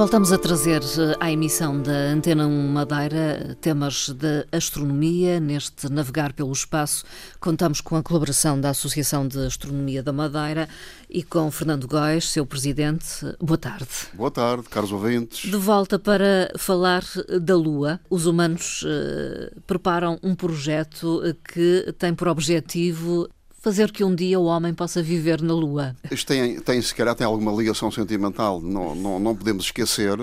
Voltamos a trazer eh, à emissão da Antena 1 Madeira temas de astronomia. Neste Navegar pelo Espaço, contamos com a colaboração da Associação de Astronomia da Madeira e com Fernando Góes, seu presidente. Boa tarde. Boa tarde, caros ouvintes. De volta para falar da Lua, os humanos uh, preparam um projeto que tem por objetivo fazer que um dia o homem possa viver na Lua? Isto tem, tem se calhar, tem alguma ligação sentimental. Não, não, não podemos esquecer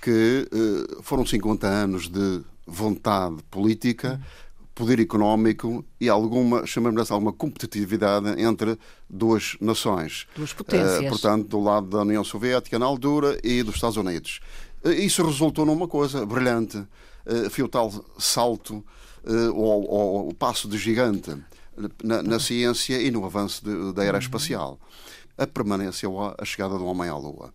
que uh, foram 50 anos de vontade política, poder económico e alguma, chamamos de alguma competitividade entre duas nações. Duas potências. Uh, portanto, do lado da União Soviética na altura e dos Estados Unidos. Uh, isso resultou numa coisa brilhante. Uh, foi o tal salto, ou o passo de gigante na, na ciência e no avanço de, da era uhum. espacial. A permanência ou a chegada do homem à Lua.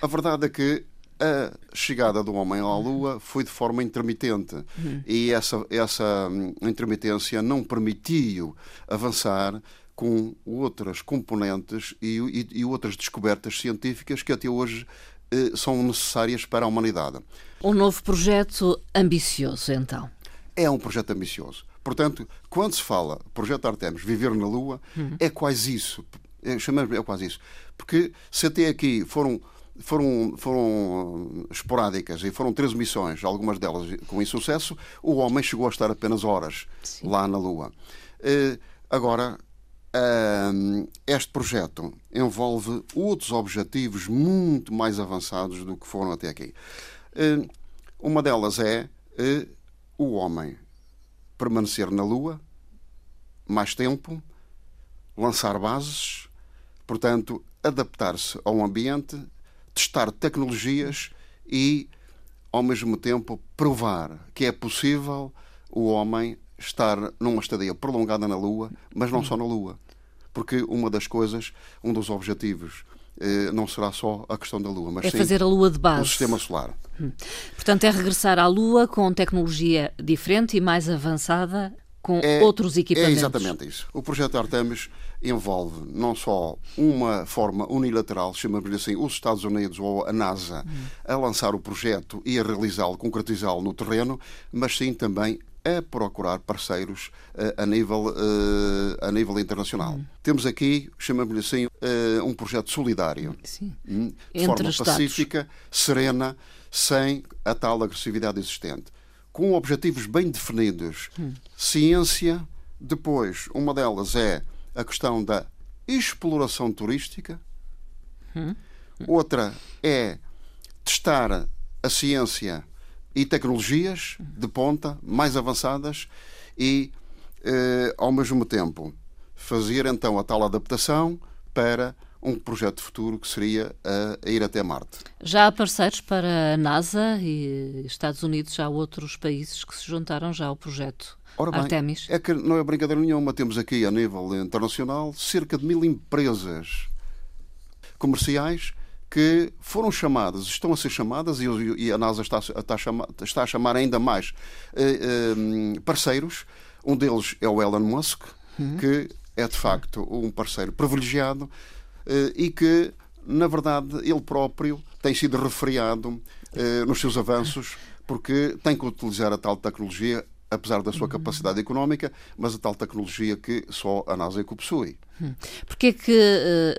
A verdade é que a chegada do homem à Lua foi de forma intermitente uhum. e essa, essa hum, intermitência não permitiu avançar com outras componentes e, e, e outras descobertas científicas que até hoje eh, são necessárias para a humanidade. Um novo projeto ambicioso, então? É um projeto ambicioso. Portanto, quando se fala projeto Artemis, viver na Lua, uhum. é quase isso. É, chamamos é quase isso. Porque se até aqui foram foram, foram esporádicas e foram três missões, algumas delas com insucesso, o homem chegou a estar apenas horas Sim. lá na Lua. Uh, agora, uh, este projeto envolve outros objetivos muito mais avançados do que foram até aqui. Uh, uma delas é o homem permanecer na Lua mais tempo, lançar bases, portanto, adaptar-se ao ambiente, testar tecnologias e, ao mesmo tempo, provar que é possível o homem estar numa estadia prolongada na Lua, mas não só na Lua. Porque uma das coisas, um dos objetivos eh, não será só a questão da Lua, mas é sim fazer a Lua de base. o sistema solar. Portanto, é regressar à Lua com tecnologia diferente e mais avançada, com é, outros equipamentos. É exatamente isso. O projeto Artemis envolve não só uma forma unilateral, chamamos-lhe assim, os Estados Unidos ou a NASA, hum. a lançar o projeto e a realizá-lo, concretizá-lo no terreno, mas sim também a procurar parceiros uh, a, nível, uh, a nível internacional. Hum. Temos aqui, chamamos-lhe assim, uh, um projeto solidário, hum, de Entre forma pacífica, serena, sem a tal agressividade existente, com objetivos bem definidos. Hum. Ciência, depois, uma delas é a questão da exploração turística, hum. outra é testar a ciência e tecnologias de ponta mais avançadas e, eh, ao mesmo tempo, fazer então a tal adaptação para um projeto futuro que seria a, ir até Marte. Já há parceiros para a NASA e Estados Unidos, já há outros países que se juntaram já ao projeto Ora bem, Artemis. É que não é brincadeira nenhuma, temos aqui a nível internacional cerca de mil empresas comerciais que foram chamadas, estão a ser chamadas, e a NASA está, está, a, chamar, está a chamar ainda mais eh, eh, parceiros. Um deles é o Elon Musk, uhum. que é de facto um parceiro privilegiado eh, e que, na verdade, ele próprio tem sido referiado nos seus avanços porque tem que utilizar a tal tecnologia apesar da sua capacidade económica, mas a tal tecnologia que só a NASA é que possui. Hum. Porquê é que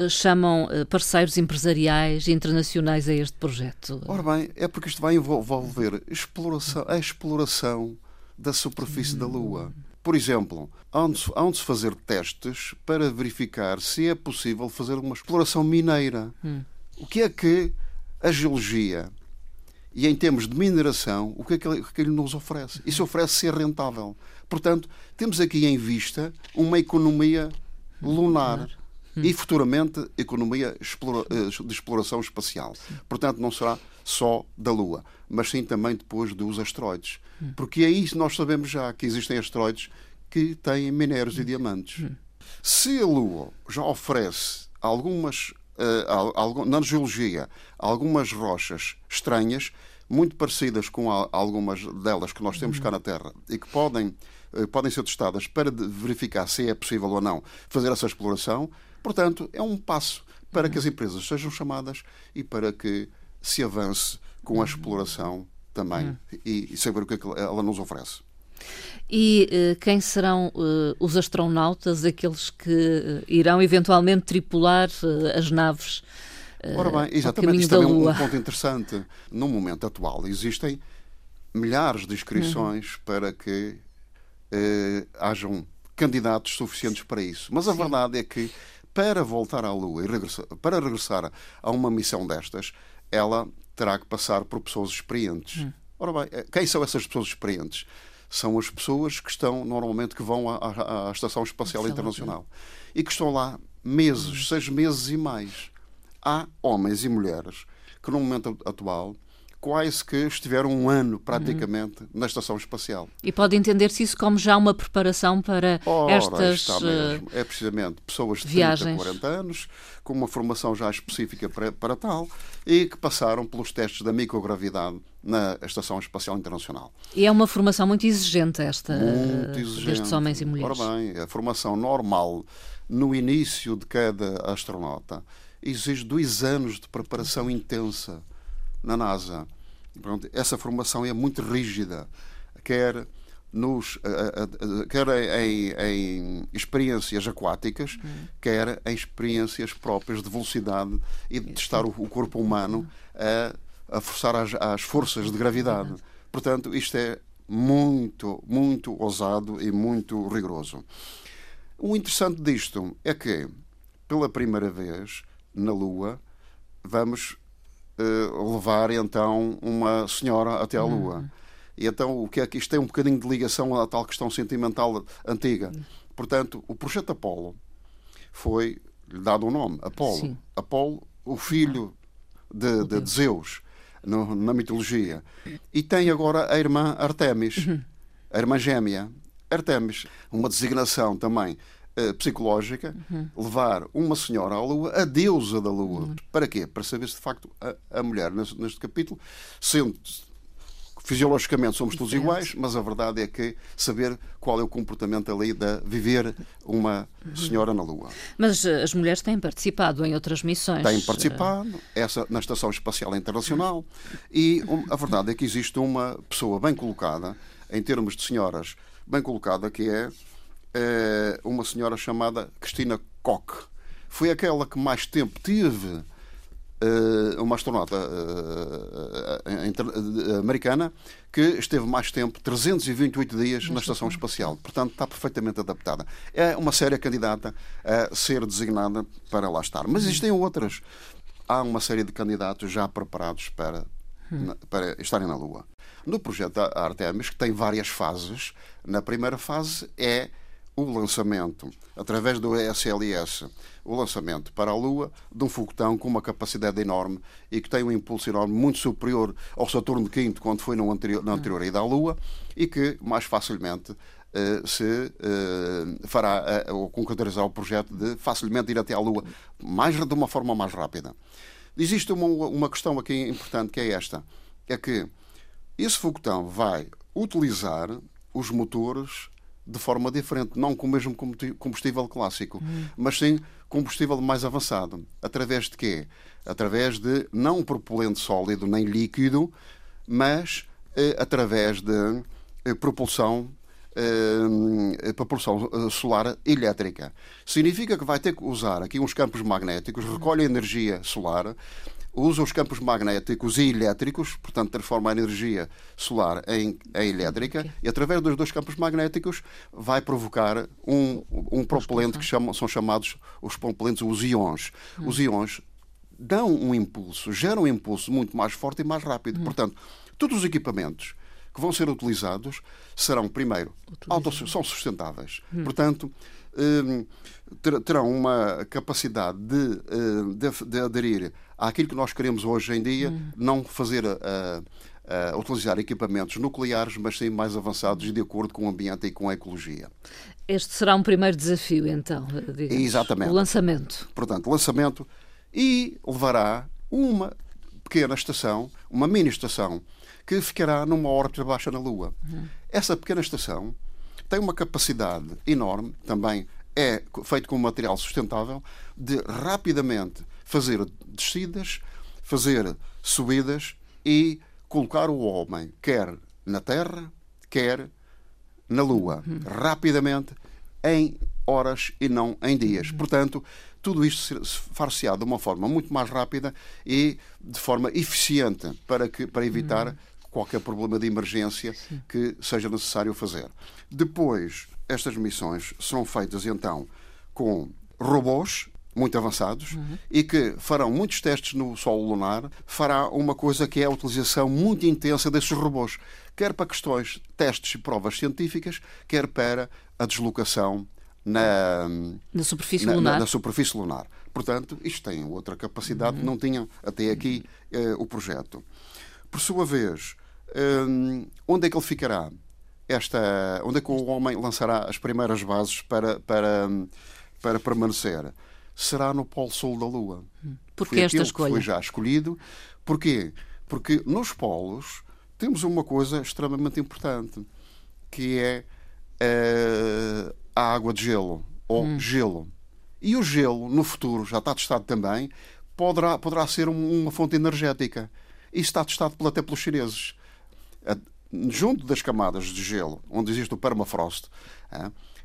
uh, chamam uh, parceiros empresariais internacionais a este projeto? Ora bem, é porque isto vai envolver exploração, a exploração da superfície hum. da Lua. Por exemplo, hão de se fazer testes para verificar se é possível fazer uma exploração mineira. Hum. O que é que a geologia e em termos de mineração, o que é que ele, que ele nos oferece? Isso oferece ser rentável. Portanto, temos aqui em vista uma economia lunar e futuramente economia eh, de exploração espacial. Portanto, não será só da Lua, mas sim também depois dos asteroides. Porque é isso nós sabemos já que existem asteroides que têm minérios e diamantes. Se a Lua já oferece algumas, uh, na geologia, algumas rochas estranhas, muito parecidas com algumas delas que nós temos cá na Terra e que podem, podem ser testadas para verificar se é possível ou não fazer essa exploração, portanto, é um passo para que as empresas sejam chamadas e para que se avance com a exploração também e, e saber o que, é que ela nos oferece. E uh, quem serão uh, os astronautas, aqueles que uh, irão eventualmente tripular as naves? Ora bem, exatamente, isto também é um, um ponto interessante. No momento atual existem milhares de inscrições uhum. para que hajam candidatos suficientes para isso. Mas a Sim. verdade é que para voltar à Lua e regressar, para regressar a uma missão destas, ela terá que passar por pessoas experientes. Hum. Ora bem, quem são essas pessoas experientes? são as pessoas que estão normalmente que vão à, à, à Estação Espacial Internacional e que estão lá meses, uhum. seis meses e mais. Há homens e mulheres que no momento atual quase que estiveram um ano praticamente uhum. na estação espacial. E pode entender-se isso como já uma preparação para Ora, estas está mesmo. É precisamente pessoas de viagens. 30, 40 anos, com uma formação já específica para, para tal, e que passaram pelos testes da microgravidade na Estação Espacial Internacional. E é uma formação muito exigente esta muito exigente. destes homens e mulheres. Ora bem, a formação normal no início de cada astronauta exige dois anos de preparação intensa na NASA. Pronto, essa formação é muito rígida, quer, nos, quer em, em experiências aquáticas, uhum. quer em experiências próprias de velocidade e de testar o, o corpo humano a, a forçar as, as forças de gravidade. Portanto, isto é muito, muito ousado e muito rigoroso. O interessante disto é que, pela primeira vez na Lua, vamos uh, levar então uma senhora até à Lua. Uhum. E então o que é que isto tem um bocadinho de ligação à tal questão sentimental antiga. Portanto, o projeto Apolo foi lhe dado um nome, Apolo. Sim. Apolo, o filho de, de, de Zeus no, na mitologia. E tem agora a irmã Artemis, uhum. a irmã gêmea. Artemis, uma designação também psicológica, uhum. levar uma senhora à Lua, a deusa da Lua. Uhum. Para quê? Para saber se de facto a, a mulher, neste, neste capítulo, sendo fisiologicamente somos todos iguais, mas a verdade é que saber qual é o comportamento ali de viver uma senhora na Lua. Mas eh, as mulheres têm participado em outras missões. Têm participado, essa na Estação Espacial Internacional, e a verdade é que existe uma pessoa bem colocada, em termos de senhoras, bem colocada, que é uma senhora chamada Cristina Koch. Foi aquela que mais tempo teve eh, uma astronauta eh, eh, americana que esteve mais tempo, 328 dias, na Estação Espacial. Portanto, está perfeitamente adaptada. É uma séria candidata a ser designada para lá estar. Mas existem outras. Há uma série de candidatos já preparados para, para estarem na Lua. No projeto Artemis, que tem várias fases, na primeira fase é o lançamento, através do ESLS, o lançamento para a Lua de um foguetão com uma capacidade enorme e que tem um impulso enorme muito superior ao Saturno V, quando foi no anterior, na anterior ida à Lua, e que mais facilmente uh, se uh, fará uh, ou concretizar o projeto de facilmente ir até à Lua, mais, de uma forma mais rápida. Existe uma, uma questão aqui importante que é esta: é que esse foguetão vai utilizar os motores de forma diferente, não com o mesmo combustível clássico, uhum. mas sim combustível mais avançado. Através de quê? Através de não propulente sólido nem líquido, mas eh, através de eh, propulsão eh, propulsão eh, solar elétrica. Significa que vai ter que usar aqui uns campos magnéticos, recolhe energia solar usa os campos magnéticos e elétricos, portanto, transforma a energia solar em, em elétrica, okay. e através dos dois campos magnéticos vai provocar um, um propelente que chamam, são chamados os propelentes, os íons. Hum. Os íons dão um impulso, geram um impulso muito mais forte e mais rápido. Hum. Portanto, todos os equipamentos que vão ser utilizados serão, primeiro, são sustentáveis. Hum. Portanto, terão uma capacidade de, hum, de, de aderir àquilo que nós queremos hoje em dia, hum. não fazer a, a utilizar equipamentos nucleares, mas sim mais avançados e de acordo com o ambiente e com a ecologia. Este será um primeiro desafio, então, digamos, Exatamente. o lançamento. Portanto, lançamento e levará uma pequena estação, uma mini estação, que ficará numa órbita baixa na Lua. Uhum. Essa pequena estação tem uma capacidade enorme, também é feito com material sustentável, de rapidamente fazer descidas, fazer subidas e colocar o homem quer na Terra, quer na Lua, uhum. rapidamente, em horas e não em dias. Uhum. Portanto, tudo isto far-se-á de uma forma muito mais rápida e de forma eficiente para, que, para evitar uhum. Qualquer problema de emergência Sim. que seja necessário fazer. Depois, estas missões são feitas então com robôs muito avançados uhum. e que farão muitos testes no solo lunar, fará uma coisa que é a utilização muito intensa desses robôs, quer para questões, testes e provas científicas, quer para a deslocação na, na superfície na, lunar. Na, na, superfície lunar. Portanto, isto tem outra capacidade, uhum. não tinha até aqui uh, o projeto. Por sua vez, onde é que ele ficará? Esta, onde é que o homem lançará as primeiras bases para, para, para permanecer? será no Polo Sul da Lua. Porquê esta escolha? foi já escolhido. Porquê? Porque nos polos temos uma coisa extremamente importante, que é uh, a água de gelo, ou hum. gelo. E o gelo, no futuro, já está testado também, poderá, poderá ser uma fonte energética. Isso está testado até pelos chineses. Junto das camadas de gelo, onde existe o permafrost,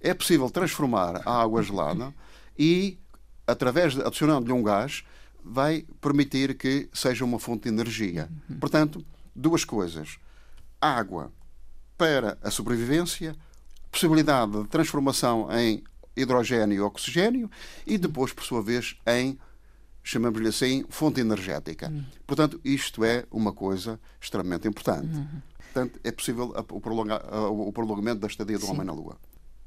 é possível transformar a água gelada e através de adicionando-lhe um gás, vai permitir que seja uma fonte de energia. Uhum. Portanto, duas coisas: água para a sobrevivência, possibilidade de transformação em hidrogênio e oxigênio e depois, por sua vez, em chamamos-lhe assim, fonte energética. Uhum. Portanto, isto é uma coisa extremamente importante. Uhum. Portanto, é possível o, prolongamento da estadia do Sim. homem na Lua.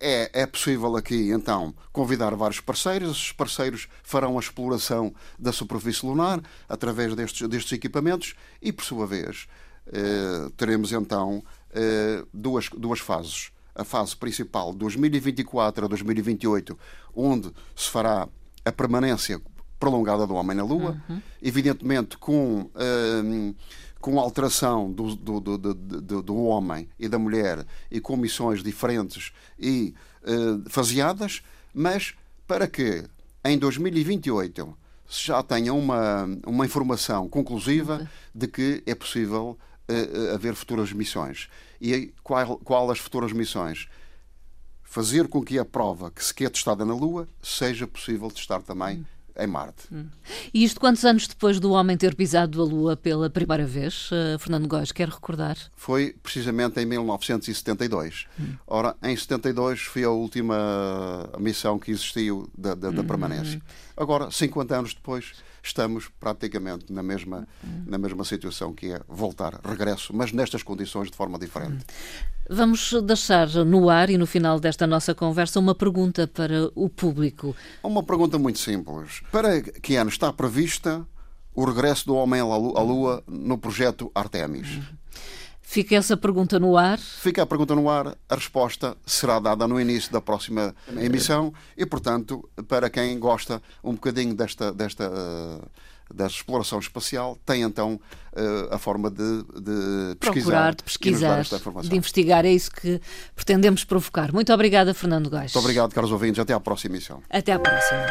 É, é possível aqui, então, convidar vários parceiros. Esses parceiros farão a exploração da superfície lunar através destes, destes equipamentos e, por sua vez, eh, teremos então eh, duas, duas fases. A fase principal, 2024 a 2028, onde se fará a permanência prolongada do homem na Lua, uhum. evidentemente com. Eh, com alteração do, do, do, do, homem e da mulher e com missões diferentes e uh, faseadas, mas para que em 2028 se já tenha uma, uma informação conclusiva de que é possível uh, haver futuras missões. E qual, qual as futuras missões? Fazer com que a prova que se quer testada na Lua seja possível testar também em Marte. Hum. E isto quantos anos depois do homem ter pisado a Lua pela primeira vez? Uh, Fernando Góes, quer recordar? Foi precisamente em 1972. Hum. Ora, em 72 foi a última missão que existiu da, da, da hum. permanência. Agora, 50 anos depois, estamos praticamente na mesma, na mesma situação que é voltar, regresso, mas nestas condições de forma diferente. Vamos deixar no ar e no final desta nossa conversa uma pergunta para o público. Uma pergunta muito simples. Para que ano está prevista o regresso do homem à Lua no projeto Artemis? Fica essa pergunta no ar. Fica a pergunta no ar. A resposta será dada no início da próxima emissão e, portanto, para quem gosta um bocadinho desta, desta da exploração espacial tem então eh, a forma de, de pesquisar. Procurar, de pesquisar, de investigar. É isso que pretendemos provocar. Muito obrigada, Fernando Gás. Muito obrigado, caros ouvintes. Até à próxima emissão. Até à próxima.